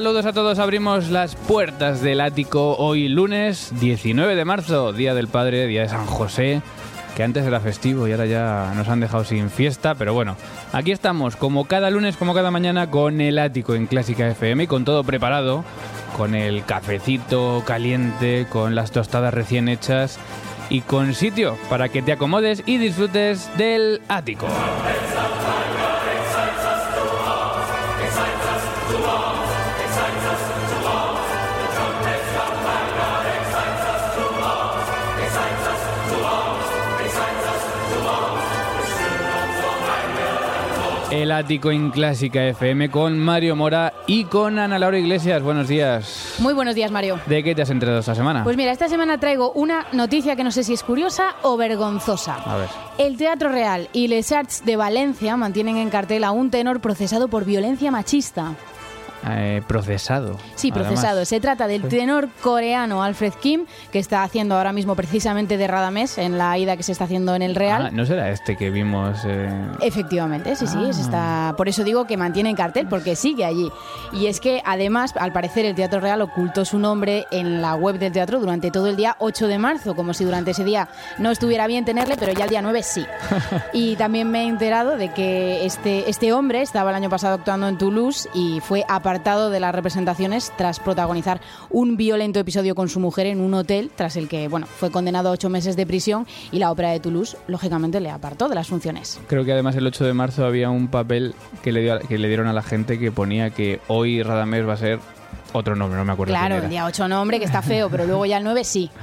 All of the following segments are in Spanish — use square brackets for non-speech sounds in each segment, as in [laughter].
Saludos a todos, abrimos las puertas del ático hoy lunes 19 de marzo, Día del Padre, Día de San José, que antes era festivo y ahora ya nos han dejado sin fiesta, pero bueno, aquí estamos como cada lunes, como cada mañana con el ático en Clásica FM y con todo preparado, con el cafecito caliente, con las tostadas recién hechas y con sitio para que te acomodes y disfrutes del ático. El ático en Clásica FM con Mario Mora y con Ana Laura Iglesias. Buenos días. Muy buenos días, Mario. ¿De qué te has enterado esta semana? Pues mira, esta semana traigo una noticia que no sé si es curiosa o vergonzosa. A ver. El Teatro Real y Les Arts de Valencia mantienen en cartel a un tenor procesado por violencia machista. Eh, procesado. Sí, además. procesado. Se trata del tenor coreano Alfred Kim, que está haciendo ahora mismo precisamente de Radamés en la ida que se está haciendo en el Real. Ah, ¿No será este que vimos? eh? Efectivamente, sí, sí, Ah. se está. Por eso digo que mantiene en cartel, porque sigue allí. Y es que además, al parecer, el Teatro Real ocultó su nombre en la web del teatro durante todo el día 8 de marzo, como si durante ese día no estuviera bien tenerle, pero ya el día 9 sí. [laughs] y también me he enterado de que este, este hombre estaba el año pasado actuando en Toulouse y fue apartado de las representaciones tras protagonizar un violento episodio con su mujer en un hotel, tras el que bueno, fue condenado a ocho meses de prisión y la ópera de Toulouse, lógicamente, le apartó de las funciones. Creo que además el 8 de marzo había un papel que le, dio, que le dieron a la gente que ponía que hoy Radamés va a ser otro nombre, no me acuerdo Claro, el día 8 nombre, que está feo, pero luego ya el 9 sí. [laughs]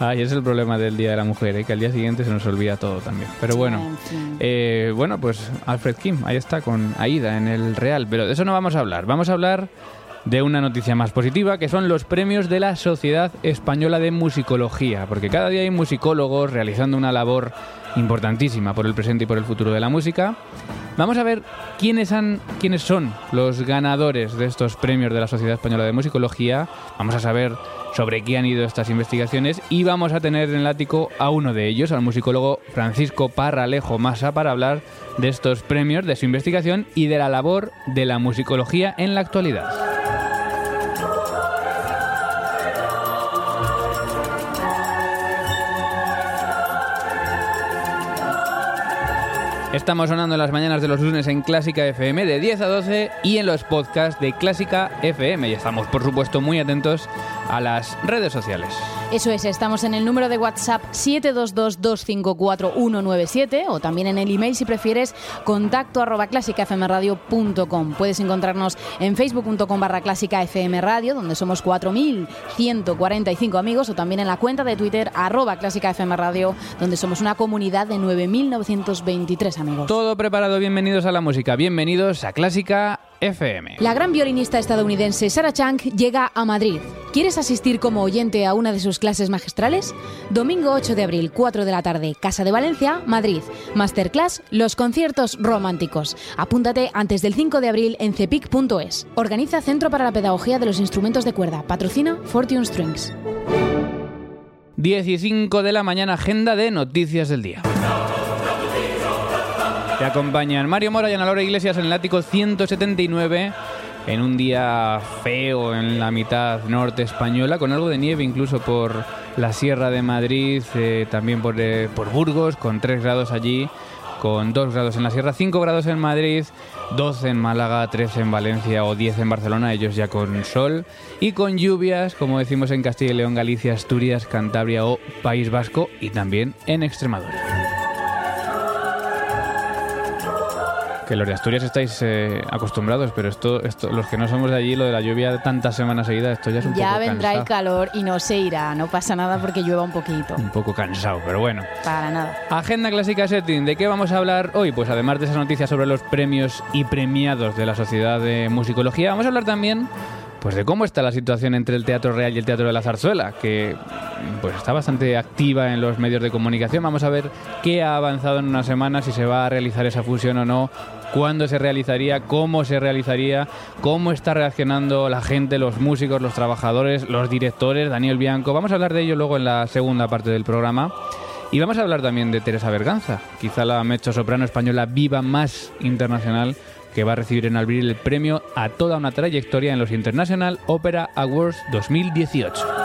Y ese es el problema del Día de la Mujer, ¿eh? que al día siguiente se nos olvida todo también. Pero bueno, en fin. eh, bueno, pues Alfred Kim, ahí está, con Aida en el Real. Pero de eso no vamos a hablar. Vamos a hablar de una noticia más positiva, que son los premios de la Sociedad Española de Musicología. Porque cada día hay musicólogos realizando una labor importantísima por el presente y por el futuro de la música. Vamos a ver quiénes, han, quiénes son los ganadores de estos premios de la Sociedad Española de Musicología. Vamos a saber sobre qué han ido estas investigaciones y vamos a tener en el ático a uno de ellos, al musicólogo Francisco Parralejo Masa, para hablar de estos premios, de su investigación y de la labor de la musicología en la actualidad. Estamos sonando en las mañanas de los lunes en Clásica FM de 10 a 12 y en los podcasts de Clásica FM. Y estamos, por supuesto, muy atentos a las redes sociales. Eso es, estamos en el número de WhatsApp 722-254-197 o también en el email si prefieres contacto arroba clásicafmradio.com. Puedes encontrarnos en facebook.com barra clásicafmradio donde somos 4.145 amigos o también en la cuenta de Twitter arroba clásicafmradio donde somos una comunidad de 9.923 amigos. Todo preparado, bienvenidos a la música, bienvenidos a Clásica FM. La gran violinista estadounidense Sarah Chang llega a Madrid. ¿Quieres asistir como oyente a una de sus clases magistrales? Domingo 8 de abril, 4 de la tarde, Casa de Valencia, Madrid. Masterclass Los conciertos románticos. Apúntate antes del 5 de abril en cepic.es. Organiza Centro para la Pedagogía de los Instrumentos de Cuerda. Patrocina Fortune Strings. 15 de la mañana, agenda de noticias del día. Te acompañan Mario Mora y Ana Laura Iglesias en el ático 179 en un día feo en la mitad norte española, con algo de nieve incluso por la Sierra de Madrid, eh, también por, eh, por Burgos, con 3 grados allí. con 2 grados en la sierra, 5 grados en Madrid, 12 en Málaga, 13 en Valencia o 10 en Barcelona, ellos ya con sol, y con lluvias, como decimos en Castilla y León, Galicia, Asturias, Cantabria o País Vasco, y también en Extremadura. Que los de Asturias estáis eh, acostumbrados, pero esto, esto, los que no somos de allí, lo de la lluvia de tantas semanas seguidas, esto ya es un Ya poco vendrá cansado. el calor y no se irá, no pasa nada porque llueva un poquito. Un poco cansado, pero bueno. Para nada. Agenda clásica setting, ¿de qué vamos a hablar hoy? Pues además de esas noticias sobre los premios y premiados de la Sociedad de Musicología, vamos a hablar también pues de cómo está la situación entre el Teatro Real y el Teatro de la Zarzuela, que pues está bastante activa en los medios de comunicación. Vamos a ver qué ha avanzado en una semana, si se va a realizar esa fusión o no, cuándo se realizaría, cómo se realizaría, cómo está reaccionando la gente, los músicos, los trabajadores, los directores, Daniel Bianco. Vamos a hablar de ello luego en la segunda parte del programa. Y vamos a hablar también de Teresa Berganza, quizá la mecho soprano española viva más internacional que va a recibir en abril el premio a toda una trayectoria en los International Opera Awards 2018.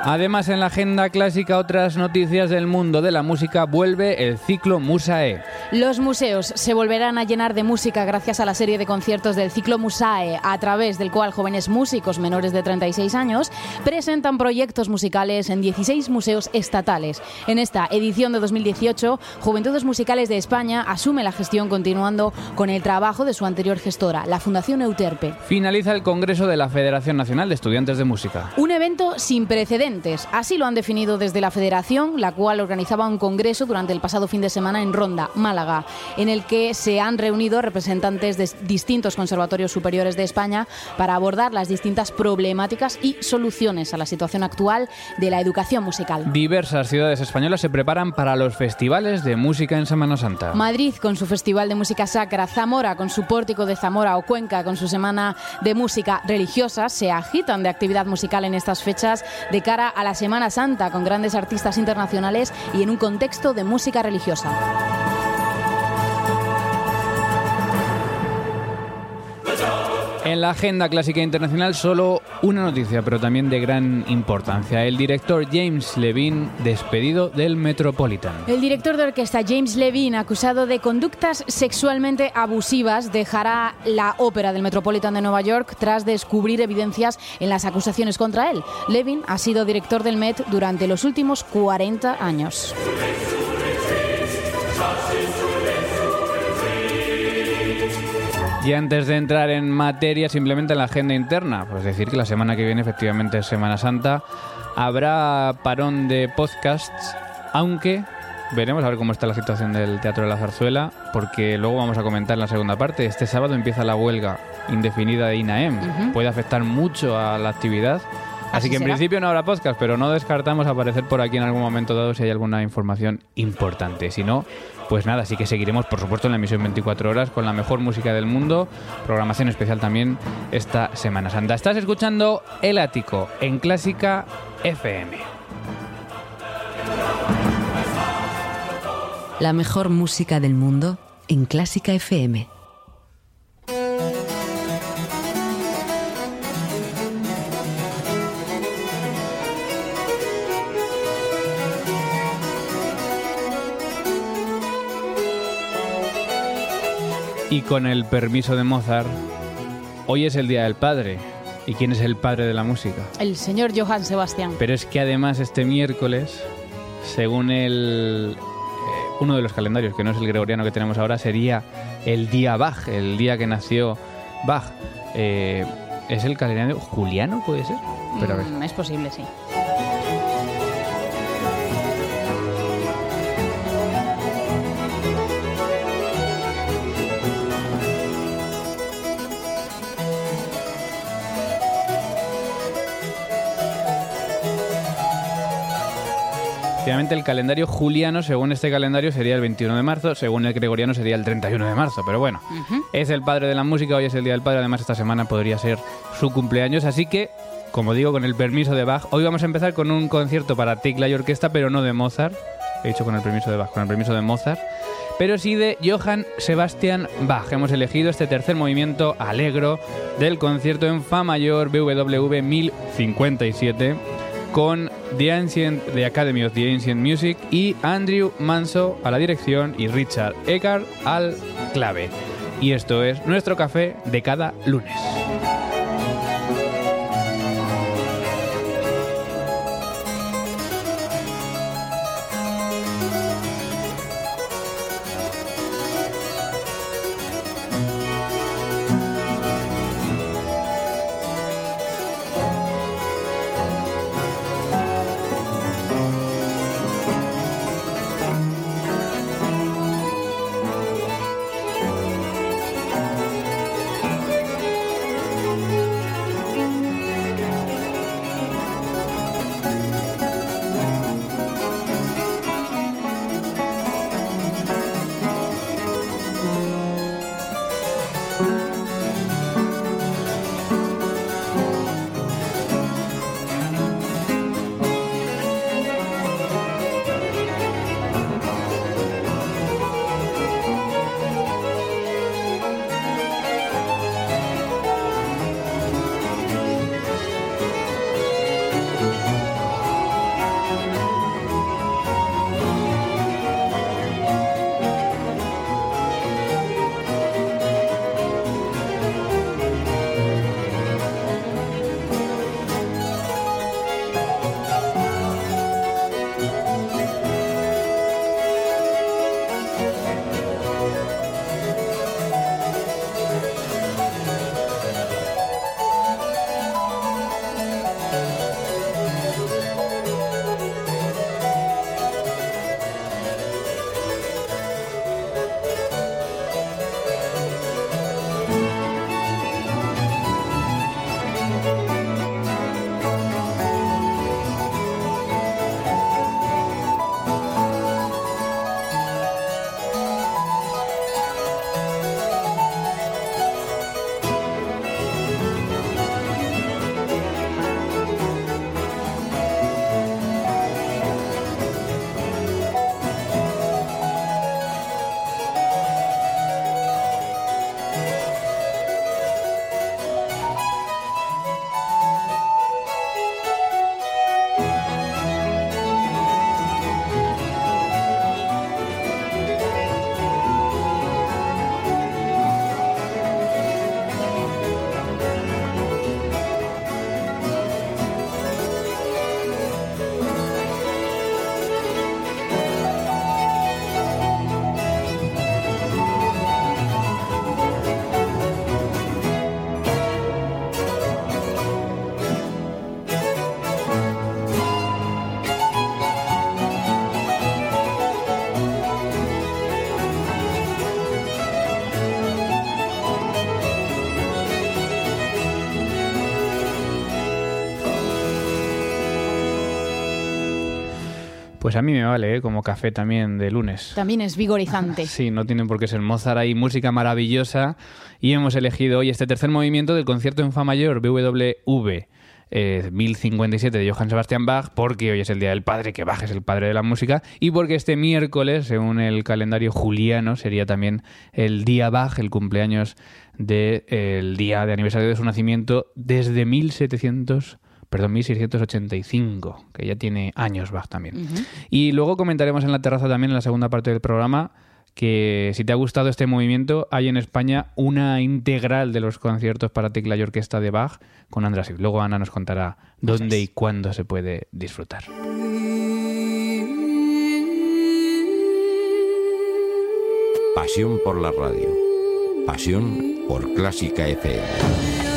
Además, en la agenda clásica, otras noticias del mundo de la música, vuelve el ciclo Musae. Los museos se volverán a llenar de música gracias a la serie de conciertos del ciclo Musae, a través del cual jóvenes músicos menores de 36 años presentan proyectos musicales en 16 museos estatales. En esta edición de 2018, Juventudes Musicales de España asume la gestión continuando con el trabajo de su anterior gestora, la Fundación Euterpe. Finaliza el Congreso de la Federación Nacional de Estudiantes de Música. Un evento sin precedentes, así lo han definido desde la Federación, la cual organizaba un congreso durante el pasado fin de semana en Ronda, Málaga, en el que se han reunido representantes de distintos conservatorios superiores de España para abordar las distintas problemáticas y soluciones a la situación actual de la educación musical. Diversas ciudades españolas se preparan para los festivales de música en Semana Santa. Madrid con su Festival de Música Sacra, Zamora con su Pórtico de Zamora o Cuenca con su Semana de Música Religiosa se agitan de actividad musical en estas fechas de cara a la Semana Santa con grandes artistas internacionales y en un contexto de música religiosa. En la agenda clásica internacional solo una noticia, pero también de gran importancia. El director James Levine despedido del Metropolitan. El director de orquesta James Levine, acusado de conductas sexualmente abusivas, dejará la ópera del Metropolitan de Nueva York tras descubrir evidencias en las acusaciones contra él. Levine ha sido director del Met durante los últimos 40 años. Y antes de entrar en materia, simplemente en la agenda interna, pues decir que la semana que viene efectivamente es Semana Santa, habrá parón de podcasts, aunque veremos a ver cómo está la situación del Teatro de la Zarzuela, porque luego vamos a comentar en la segunda parte. Este sábado empieza la huelga indefinida de INAEM, Ujú. puede afectar mucho a la actividad. Así, Así que en será. principio no habrá podcast, pero no descartamos aparecer por aquí en algún momento dado si hay alguna información importante. Si no, pues nada, sí que seguiremos, por supuesto, en la emisión 24 horas con la mejor música del mundo. Programación especial también esta Semana Santa. Estás escuchando El Ático en Clásica FM. La mejor música del mundo en Clásica FM. Y con el permiso de Mozart, hoy es el Día del Padre. ¿Y quién es el padre de la música? El señor Johann Sebastián. Pero es que además este miércoles, según el eh, uno de los calendarios, que no es el gregoriano que tenemos ahora, sería el día Bach, el día que nació Bach. Eh, ¿Es el calendario juliano, puede ser? Pero. Mm, es posible, sí. Efectivamente, el calendario juliano, según este calendario, sería el 21 de marzo, según el gregoriano sería el 31 de marzo, pero bueno, es el padre de la música, hoy es el Día del Padre, además esta semana podría ser su cumpleaños, así que, como digo, con el permiso de Bach, hoy vamos a empezar con un concierto para tecla y orquesta, pero no de Mozart, he dicho con el permiso de Bach, con el permiso de Mozart, pero sí de Johann Sebastian Bach. Hemos elegido este tercer movimiento alegro del concierto en Fa mayor BWV 1057 con The Ancient, Academy of the Ancient Music y Andrew Manso a la dirección y Richard Eckhart al clave. Y esto es nuestro café de cada lunes. Pues a mí me vale, ¿eh? como café también de lunes. También es vigorizante. [laughs] Sí, no tienen por qué ser Mozart, hay música maravillosa y hemos elegido hoy este tercer movimiento del concierto en Fa mayor BWV. Eh, 1057 de Johann Sebastian Bach, porque hoy es el Día del Padre, que Bach es el padre de la música, y porque este miércoles, según el calendario juliano, sería también el Día Bach, el cumpleaños del día de aniversario de su nacimiento desde 1700 perdón, 1685, que ya tiene años Bach también. Y luego comentaremos en la terraza también en la segunda parte del programa que si te ha gustado este movimiento, hay en España una integral de los conciertos para tecla y orquesta de Bach con András. Luego Ana nos contará dónde y cuándo se puede disfrutar. Pasión por la radio. Pasión por Clásica FM.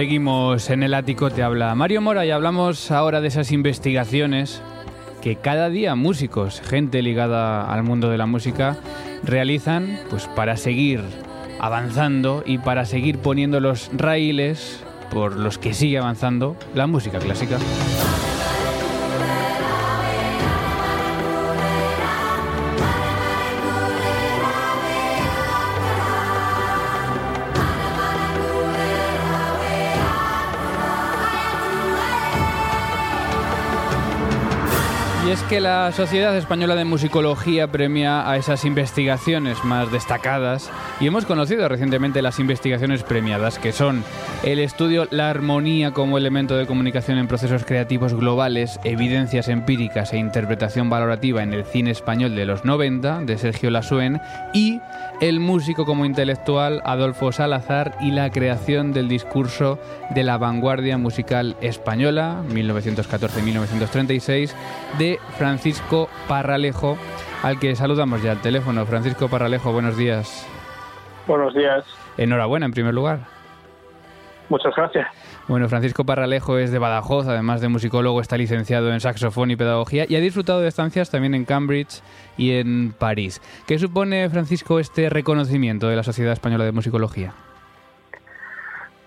Seguimos en el ático, te habla Mario Mora y hablamos ahora de esas investigaciones que cada día músicos, gente ligada al mundo de la música, realizan pues para seguir avanzando y para seguir poniendo los raíles por los que sigue avanzando la música clásica. Es que la Sociedad Española de Musicología premia a esas investigaciones más destacadas y hemos conocido recientemente las investigaciones premiadas, que son el estudio La armonía como elemento de comunicación en procesos creativos globales, evidencias empíricas e interpretación valorativa en el cine español de los 90, de Sergio Lasuen, y El músico como intelectual, Adolfo Salazar, y la creación del discurso de la vanguardia musical española, 1914-1936, de Francisco Parralejo, al que saludamos ya al teléfono. Francisco Parralejo, buenos días. Buenos días. Enhorabuena, en primer lugar. Muchas gracias. Bueno, Francisco Parralejo es de Badajoz, además de musicólogo, está licenciado en saxofón y pedagogía y ha disfrutado de estancias también en Cambridge y en París. ¿Qué supone, Francisco, este reconocimiento de la Sociedad Española de Musicología?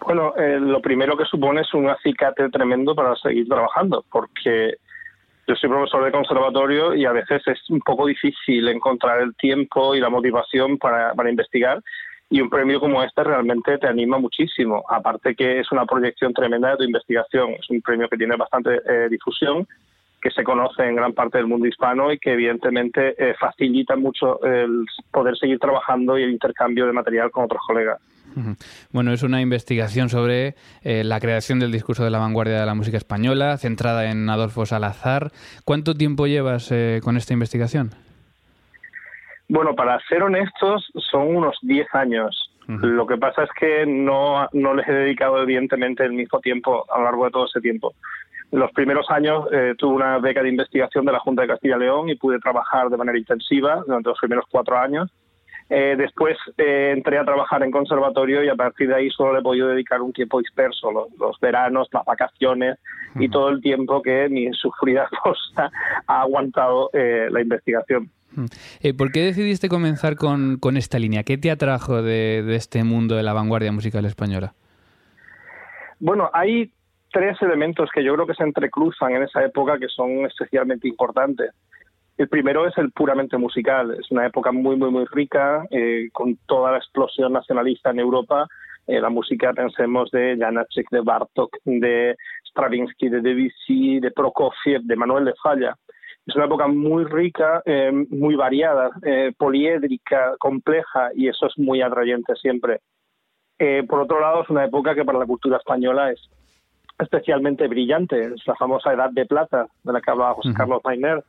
Bueno, eh, lo primero que supone es un acicate tremendo para seguir trabajando, porque yo soy profesor de conservatorio y a veces es un poco difícil encontrar el tiempo y la motivación para, para investigar y un premio como este realmente te anima muchísimo. Aparte que es una proyección tremenda de tu investigación, es un premio que tiene bastante eh, difusión, que se conoce en gran parte del mundo hispano y que evidentemente eh, facilita mucho el poder seguir trabajando y el intercambio de material con otros colegas. Bueno, es una investigación sobre eh, la creación del discurso de la vanguardia de la música española, centrada en Adolfo Salazar. ¿Cuánto tiempo llevas eh, con esta investigación? Bueno, para ser honestos, son unos 10 años. Lo que pasa es que no, no les he dedicado evidentemente el mismo tiempo a lo largo de todo ese tiempo. En los primeros años eh, tuve una beca de investigación de la Junta de Castilla y León y pude trabajar de manera intensiva durante los primeros cuatro años eh, después eh, entré a trabajar en conservatorio y a partir de ahí solo le he podido dedicar un tiempo disperso, los, veranos, las vacaciones y todo el tiempo que mi sufrida [laughs] esposa ha aguantado eh, la investigación. ¿Por qué decidiste comenzar con, esta línea? ¿Qué te atrajo de, este mundo de la vanguardia musical española? Bueno, hay tres elementos que yo creo que se entrecruzan en esa época que son especialmente importantes. El primero es el puramente musical. Es una época muy, muy, muy rica, eh, con toda la explosión nacionalista en Europa. Eh, la música, pensemos, de Janáček, de Bartok, de Stravinsky, de Debussy, de Prokofiev, de Manuel de Falla. Es una época muy rica, eh, muy variada, poliédrica, compleja, y eso es muy atrayente siempre. por otro lado, es una época que para la cultura española es especialmente brillante. Es la famosa Edad de Plata, de la que hablaba José Carlos Mainer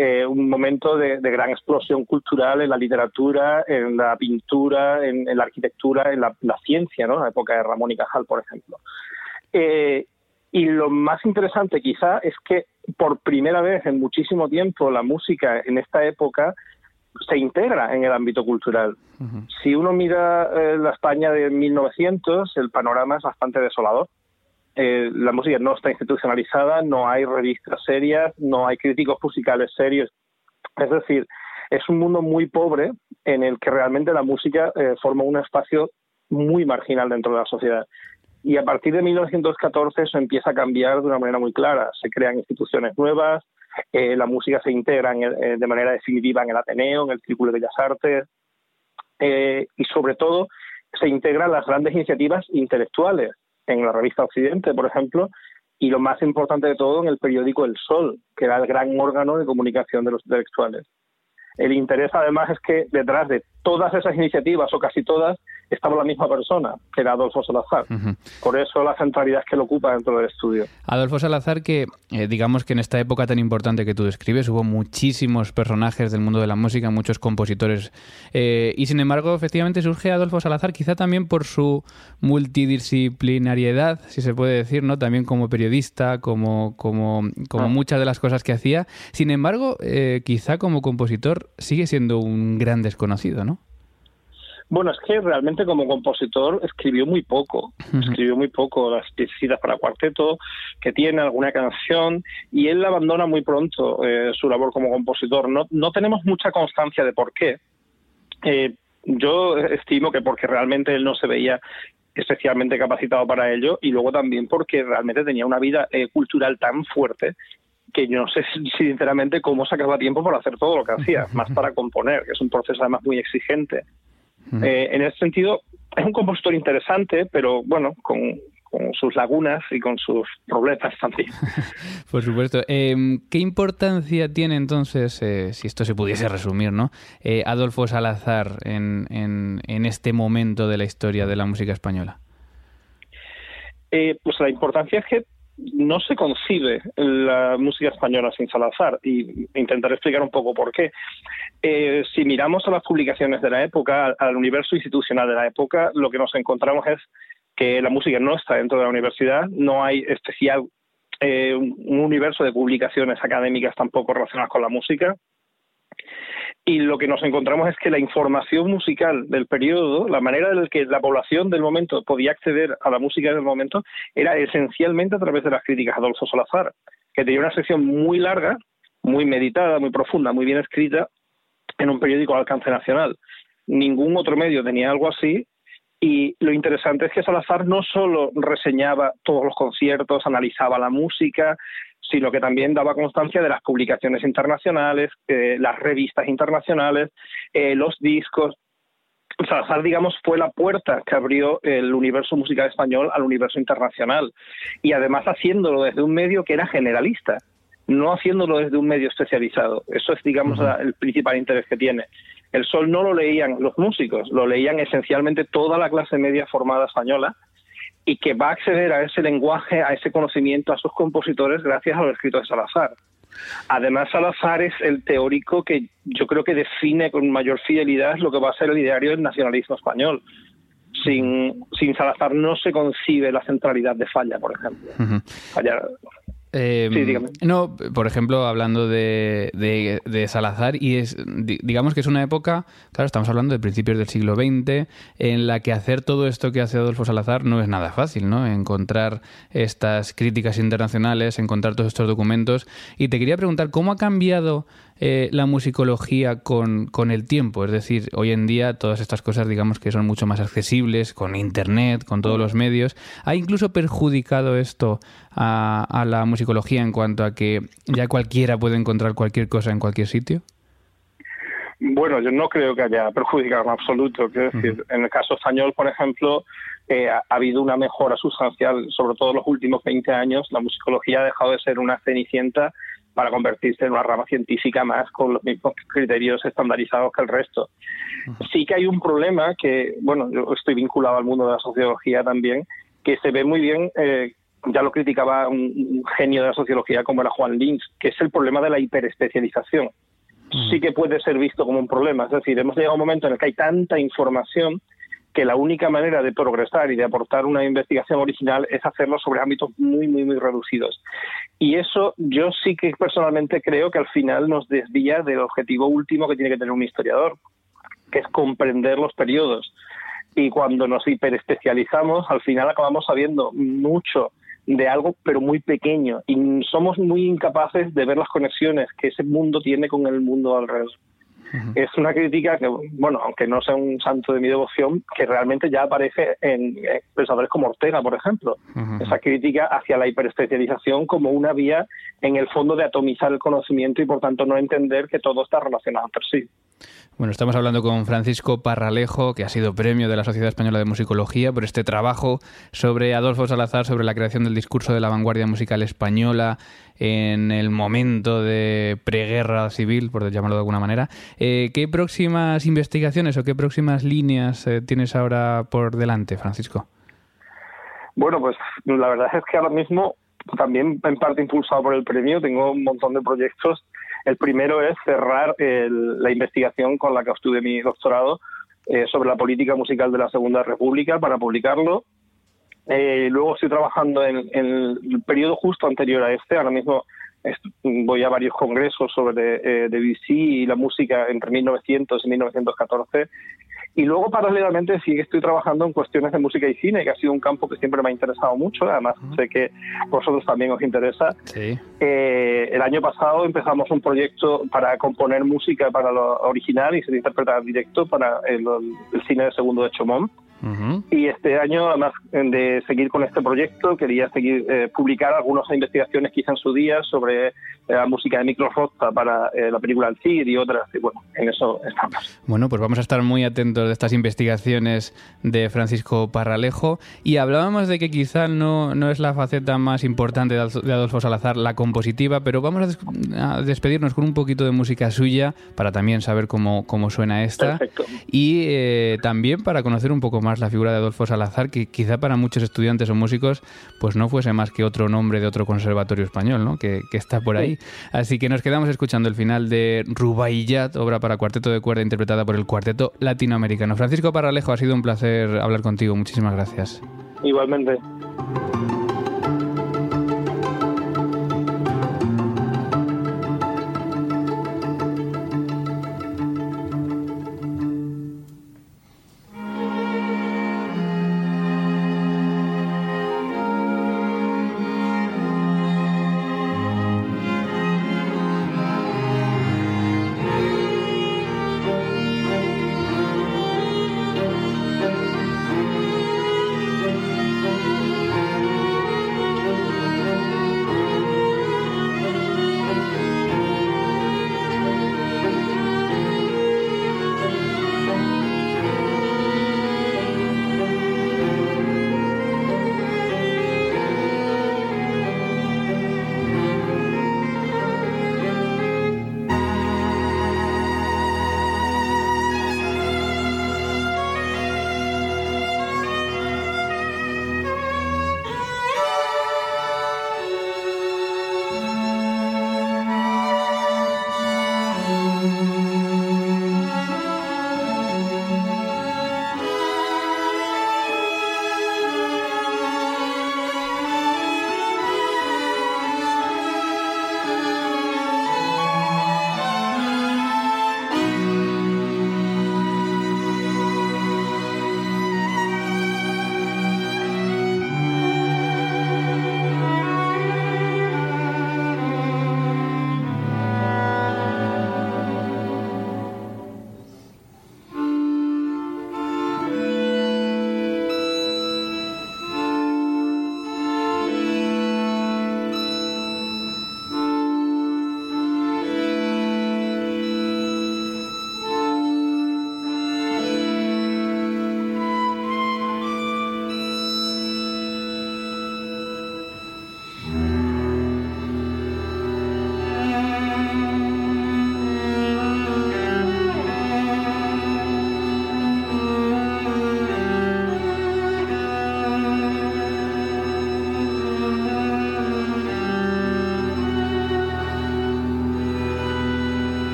eh, un momento de, gran explosión cultural en la literatura, en la pintura, en, la arquitectura, en la, ciencia, ¿no? La época de Ramón y Cajal, por ejemplo. Eh, y lo más interesante quizá es que por primera vez en muchísimo tiempo la música en esta época se integra en el ámbito cultural. Si uno mira eh, la España de 1900, el panorama es bastante desolador. Eh, la música no está institucionalizada, no hay revistas serias, no hay críticos musicales serios. Es decir, es un mundo muy pobre en el que realmente la música eh, forma un espacio muy marginal dentro de la sociedad. Y a partir de 1914 eso empieza a cambiar de una manera muy clara. Se crean instituciones nuevas, eh, la música se integra de manera definitiva en el Ateneo, en el Círculo de Bellas Artes, y sobre todo se integran las grandes iniciativas intelectuales en la revista Occidente, por ejemplo, y lo más importante de todo en el periódico El Sol, que era el gran órgano de comunicación de los intelectuales. El interés además es que detrás de todas esas iniciativas, o casi todas, estaba la misma persona, que era Adolfo Salazar. Por eso la centralidad que lo ocupa dentro del estudio. Adolfo Salazar, que eh, digamos que en esta época tan importante que tú describes, hubo muchísimos personajes del mundo de la música, muchos compositores, eh, y sin embargo, efectivamente surge Adolfo Salazar, quizá también por su multidisciplinariedad, si se puede decir, ¿no? También como periodista, como, como, como ah. muchas de las cosas que hacía. Sin embargo, eh, quizá como compositor sigue siendo un gran desconocido, ¿no? Bueno, es que realmente como compositor escribió muy poco, escribió muy poco las piecitas para cuarteto, que tiene alguna canción, y él abandona muy pronto eh, su labor como compositor. No, no tenemos mucha constancia de por qué. Eh, yo estimo que porque realmente él no se veía especialmente capacitado para ello y luego también porque realmente tenía una vida eh, cultural tan fuerte que yo no sé sinceramente cómo sacaba tiempo para hacer todo lo que hacía, [laughs] más para componer, que es un proceso además muy exigente. Eh, en ese sentido, es un compositor interesante, pero bueno, con, sus lagunas y con sus problemas también. [laughs] Por supuesto. Em, ¿Qué importancia tiene entonces, eh, si esto se pudiese resumir, ¿no? Eh, Adolfo Salazar en, en, en, este momento de la historia de la música española? pues la importancia es que no se concibe la música española sin Salazar y intentaré explicar un poco por qué. Eh, si miramos a las publicaciones de la época, al universo institucional de la época, lo que nos encontramos es que la música no está dentro de la universidad, no hay especial eh, un universo de publicaciones académicas tampoco relacionadas con la música y lo que nos encontramos es que la información musical del periodo, la manera en la que la población del momento podía acceder a la música del momento, era esencialmente a través de las críticas a Adolfo Salazar, que tenía una sección muy larga, muy meditada, muy profunda, muy bien escrita, en un periódico de alcance nacional. Ningún otro medio tenía algo así y lo interesante es que Salazar no solo reseñaba todos los conciertos, analizaba la música, sino que también daba constancia de las publicaciones internacionales, eh, las revistas internacionales, eh, los discos. Salazar, digamos, fue la puerta que abrió el universo musical español al universo internacional y además haciéndolo desde un medio que era generalista, no haciéndolo desde un medio especializado. Eso es, digamos, el principal interés que tiene. El Sol no lo leían los músicos, lo leían esencialmente toda la clase media formada española y que va a acceder a ese lenguaje, a ese conocimiento, a sus compositores gracias a los escritos de Salazar. Además, Salazar es el teórico que yo creo que define con mayor fidelidad lo que va a ser el ideario del nacionalismo español. Sin, sin Salazar no se concibe la centralidad de Falla, por ejemplo. Falla, Em, no, por ejemplo, hablando de, de, Salazar, y es, digamos que es una época, claro, estamos hablando de principios del siglo XX, en la que hacer todo esto que hace Adolfo Salazar no es nada fácil, ¿no? Encontrar estas críticas internacionales, encontrar todos estos documentos. Y te quería preguntar, ¿cómo ha cambiado eh, la musicología con, con, el tiempo. Es decir, hoy en día todas estas cosas, digamos que son mucho más accesibles, con Internet, con todos los medios. ¿Ha incluso perjudicado esto a, a la musicología en cuanto a que ya cualquiera puede encontrar cualquier cosa en cualquier sitio? Bueno, yo no creo que haya perjudicado en absoluto. Quiero decir, en el caso español, por ejemplo, eh, ha, habido una mejora sustancial, sobre todo en los últimos 20 años. La musicología ha dejado de ser una cenicienta para convertirse en una rama científica más con los mismos criterios estandarizados que el resto. Sí que hay un problema que, bueno, yo estoy vinculado al mundo de la sociología también, que se ve muy bien, eh, ya lo criticaba un, genio de la sociología como era Juan Lynch, que es el problema de la hiperespecialización. Sí que puede ser visto como un problema, es decir, hemos llegado a un momento en el que hay tanta información que la única manera de progresar y de aportar una investigación original es hacerlo sobre ámbitos muy, muy, muy reducidos. Y eso yo sí que personalmente creo que al final nos desvía del objetivo último que tiene que tener un historiador, que es comprender los periodos. Y cuando nos hiperespecializamos, al final acabamos sabiendo mucho de algo, pero muy pequeño. Y somos muy incapaces de ver las conexiones que ese mundo tiene con el mundo alrededor. Es una crítica que, bueno, aunque no sea un santo de mi devoción, que realmente ya aparece en pensadores como Ortega, por ejemplo. Esa crítica hacia la hiperespecialización como una vía, en el fondo, de atomizar el conocimiento y, por tanto, no entender que todo está relacionado entre sí. Bueno, estamos hablando con Francisco Parralejo, que ha sido premio de la Sociedad Española de Musicología por este trabajo sobre Adolfo Salazar, sobre la creación del discurso de la vanguardia musical española en el momento de preguerra civil, por llamarlo de alguna manera. Eh, ¿Qué próximas investigaciones o qué próximas líneas eh, tienes ahora por delante, Francisco? Bueno, pues la verdad es que ahora mismo, también en parte impulsado por el premio, tengo un montón de proyectos el primero es cerrar la investigación con la que obtuve mi doctorado eh, sobre la política musical de la Segunda República para publicarlo. Eh, luego estoy trabajando en, el periodo justo anterior a este. Ahora mismo voy a varios congresos sobre eh, Debussy y la música entre 1900 y 1914 y luego, paralelamente, sí que estoy trabajando en cuestiones de música y cine, que ha sido un campo que siempre me ha interesado mucho. Además, sé que vosotros también os interesa. Eh, el año pasado empezamos un proyecto para componer música para lo original y ser interpretada en directo para el, cine de segundo de Chomón. Ujú. Y este año, además de seguir con este proyecto, quería seguir eh, publicar algunas investigaciones que hice en su día sobre eh, la música de Miklos Rozta para eh, la película El Cid y otras. Y bueno, en eso estamos. Bueno, pues vamos a estar muy atentos de estas investigaciones de Francisco Parralejo. Y hablábamos de que quizá no, no es la faceta más importante de Adolfo- de Adolfo Salazar, la compositiva, pero vamos a, des- a despedirnos con un poquito de música suya para también saber cómo, cómo suena esta. Perfecto. Y eh, también para conocer un poco más la figura de Adolfo Salazar, que quizá para muchos estudiantes o músicos pues no fuese más que otro nombre de otro conservatorio español, ¿no? que, que está por ahí. Así que nos quedamos escuchando el final de Rubaiyat, obra para cuarteto de cuerda interpretada por el Cuarteto Latinoamericano. Francisco Parralejo, ha sido un placer hablar contigo. Muchísimas gracias. Igualmente.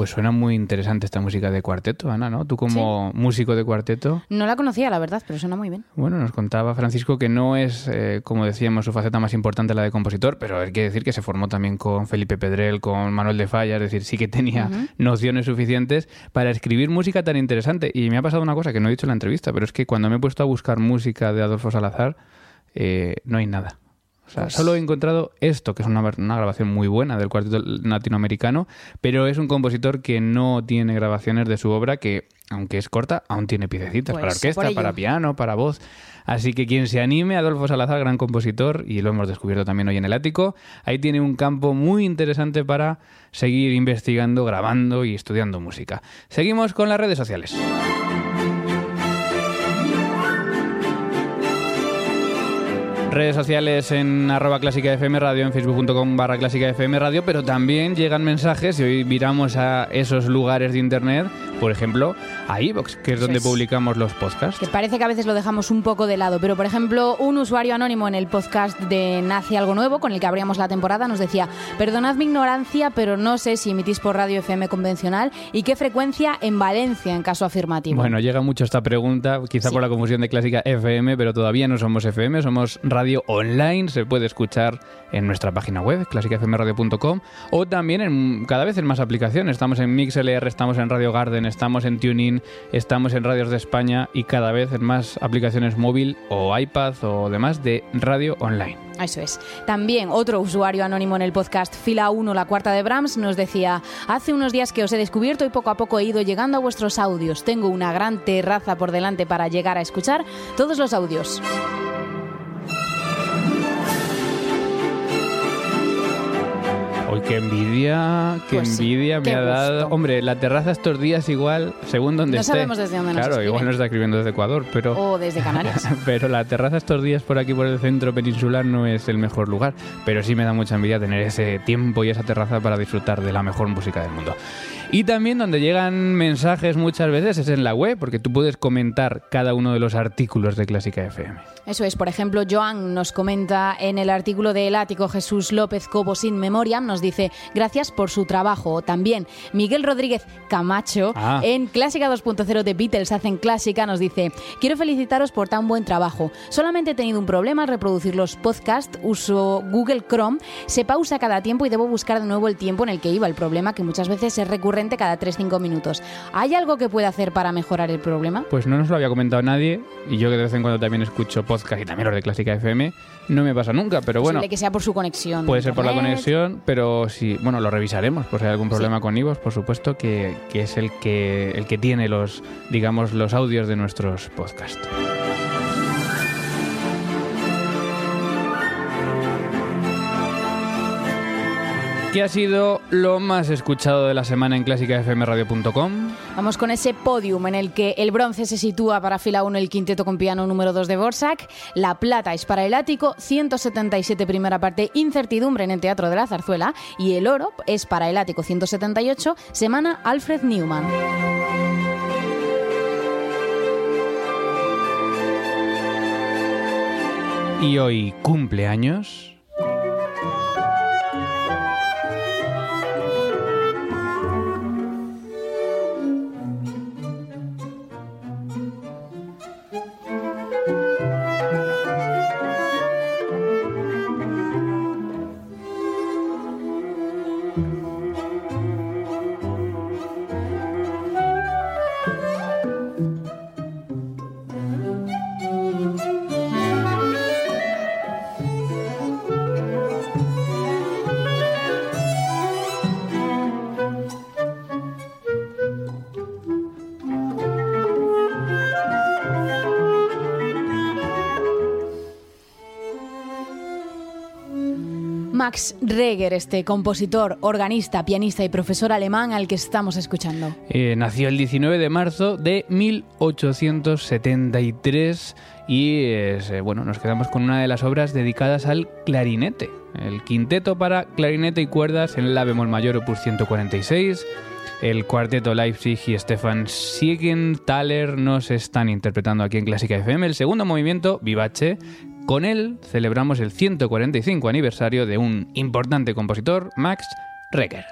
Pues suena muy interesante esta música de cuarteto, Ana, ¿no? Tú como músico de cuarteto, No la conocía, la verdad, pero suena muy bien. bueno, nos contaba Francisco que no es, eh, como decíamos, su faceta más importante la de compositor, pero hay que decir que se formó también con Felipe Pedrel, con Manuel de Falla, es decir, sí que tenía nociones suficientes para escribir música tan interesante. Y me ha pasado una cosa que no he dicho en la entrevista, pero es que cuando me he puesto a buscar música de Adolfo Salazar, eh, no hay nada. O sea, solo he encontrado esto, que es una, una grabación muy buena del cuarteto latinoamericano, pero es un compositor que no tiene grabaciones de su obra que, aunque es corta, aún tiene piececitas Pues, para por orquesta, para piano, para voz. Así que quien se anime, Adolfo Salazar, gran compositor, y lo hemos descubierto también hoy en el ático, ahí tiene un campo muy interesante para seguir investigando, grabando y estudiando música. Seguimos con las redes sociales. Redes sociales en arroba clásica FM radio, en facebook.com barra clásica FM radio, pero también llegan mensajes y hoy viramos a esos lugares de internet, por ejemplo, a iVoox, que es donde es. publicamos los podcasts. Que parece que a veces lo dejamos un poco de lado, pero por ejemplo, un usuario anónimo en el podcast de Nace Algo Nuevo, con el que abríamos la temporada, nos decía: Perdonad mi ignorancia, pero no sé si emitís por radio FM convencional y qué frecuencia en Valencia, en caso afirmativo. Bueno, llega mucho esta pregunta, quizá Sí. por la confusión de clásica FM, pero todavía no somos FM, somos radio online, se puede escuchar en nuestra página web, clásicafmradio.com, o también en cada vez en más aplicaciones. Estamos en MixLR, estamos en Radio Garden, estamos en TuneIn, estamos en radios de España y cada vez en más aplicaciones móvil o iPad o demás de radio online. Eso es. También otro usuario anónimo en el podcast Fila 1, la cuarta de Brahms, nos decía, hace unos días que os he descubierto y poco a poco he ido llegando a vuestros audios. Tengo una gran terraza por delante para llegar a escuchar todos los audios. Qué envidia, qué Pues sí, envidia me qué ha dado. gusto. Hombre, la terraza estos días igual, según donde No esté. sabemos desde dónde nos Claro, igual nos está escribiendo desde Ecuador, pero... O desde Canarias. [laughs] Pero la terraza estos días por aquí, por el centro peninsular, no es el mejor lugar. Pero sí me da mucha envidia tener ese tiempo y esa terraza para disfrutar de la mejor música del mundo. Y también donde llegan mensajes muchas veces es en la web, porque tú puedes comentar cada uno de los artículos de Clásica FM. Eso es, por ejemplo, Joan nos comenta en el artículo de El Ático Jesús López Cobo Sin Memoria, nos dice gracias por su trabajo. También Miguel Rodríguez Camacho Ah. en Clásica 2.0 de Beatles Hacen Clásica nos dice quiero felicitaros por tan buen trabajo. Solamente he tenido un problema al reproducir los podcasts, uso Google Chrome, se pausa cada tiempo y debo buscar de nuevo el tiempo en el que iba. El problema que muchas veces es recurrente cada 3-5 minutos. ¿Hay algo que pueda hacer para mejorar el problema? Pues no nos lo había comentado nadie, y yo que de vez en cuando también escucho podcast y también los de Clásica FM, no me pasa nunca, pero bueno... Posible que sea por su conexión. de Puede ser por la conexión, pero sí, bueno, lo revisaremos, por si hay algún problema con Ivos, por supuesto, que, que es el que, el que tiene los, digamos, los audios de nuestros podcasts. ¿Qué ha sido lo más escuchado de la semana en clásicafmradio.com? Vamos con ese podium en el que el bronce se sitúa para fila 1 el quinteto con piano número 2 de Borsak, la plata es para el ático, 177 primera parte, incertidumbre en el Teatro de la Zarzuela y el oro es para el ático 178, semana Alfred Newman. Y hoy cumpleaños. Max Reger, este compositor, organista, pianista y profesor alemán al que estamos escuchando. Eh, nació el 19 de marzo de 1873 y eh, bueno, nos quedamos con una de las obras dedicadas al clarinete. El quinteto para clarinete y cuerdas en la bemol mayor opus 146. El cuarteto Leipzig y Stefan Siegenthaler nos están interpretando aquí en Clásica FM el segundo movimiento, Vivace. Con él celebramos el 145 aniversario de un importante compositor, Max Reger.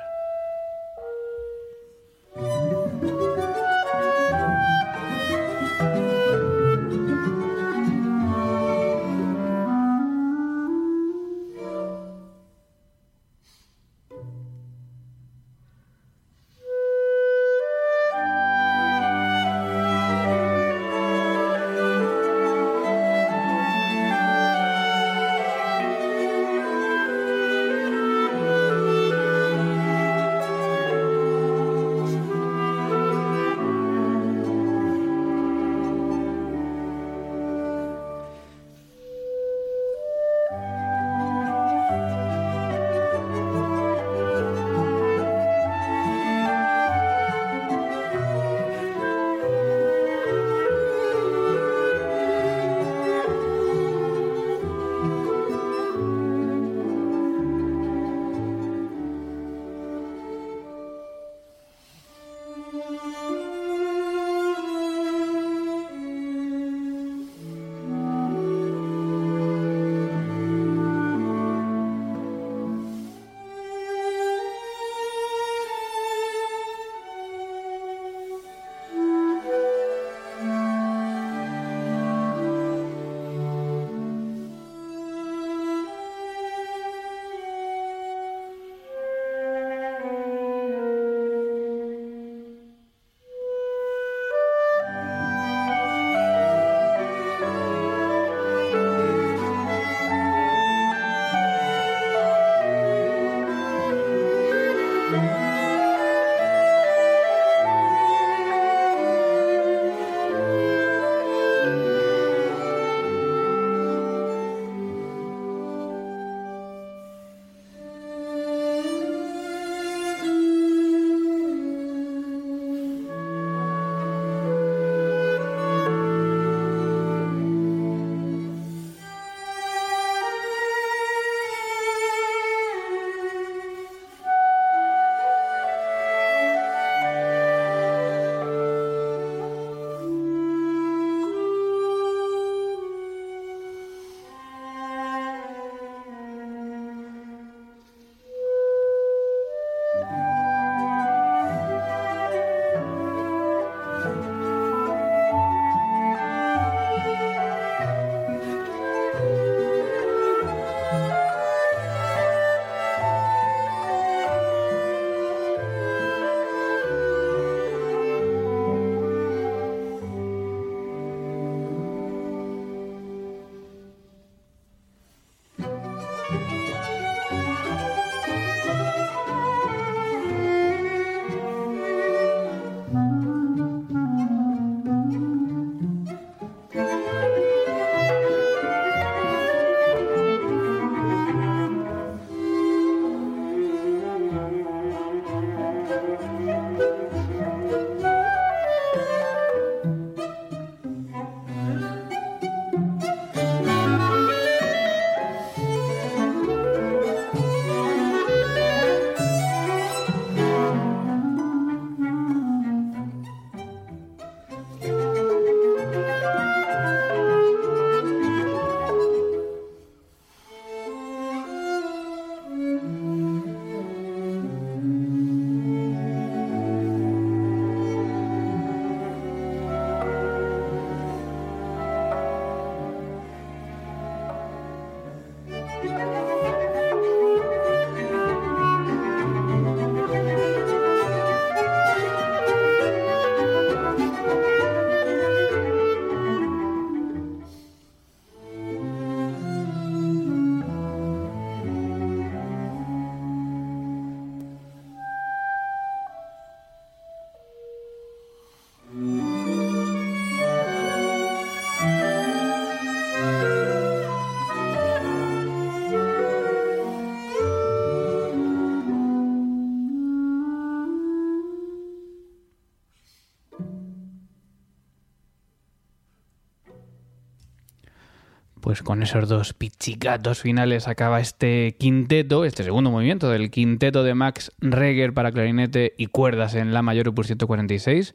Pues con esos dos pichicatos finales acaba este quinteto, este segundo movimiento del quinteto de Max Reger para clarinete y cuerdas en la mayor opus 146.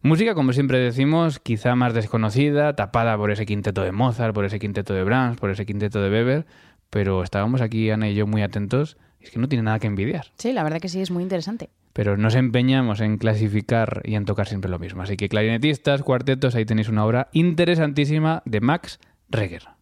Música, como siempre decimos, quizá más desconocida, tapada por ese quinteto de Mozart, por ese quinteto de Brahms, por ese quinteto de Weber, pero estábamos aquí, Ana y yo, muy atentos. Es que no tiene nada que envidiar. Sí, la verdad que sí, es muy interesante. Pero nos empeñamos en clasificar y en tocar siempre lo mismo. Así que clarinetistas, cuartetos, ahí tenéis una obra interesantísima de Max Reger.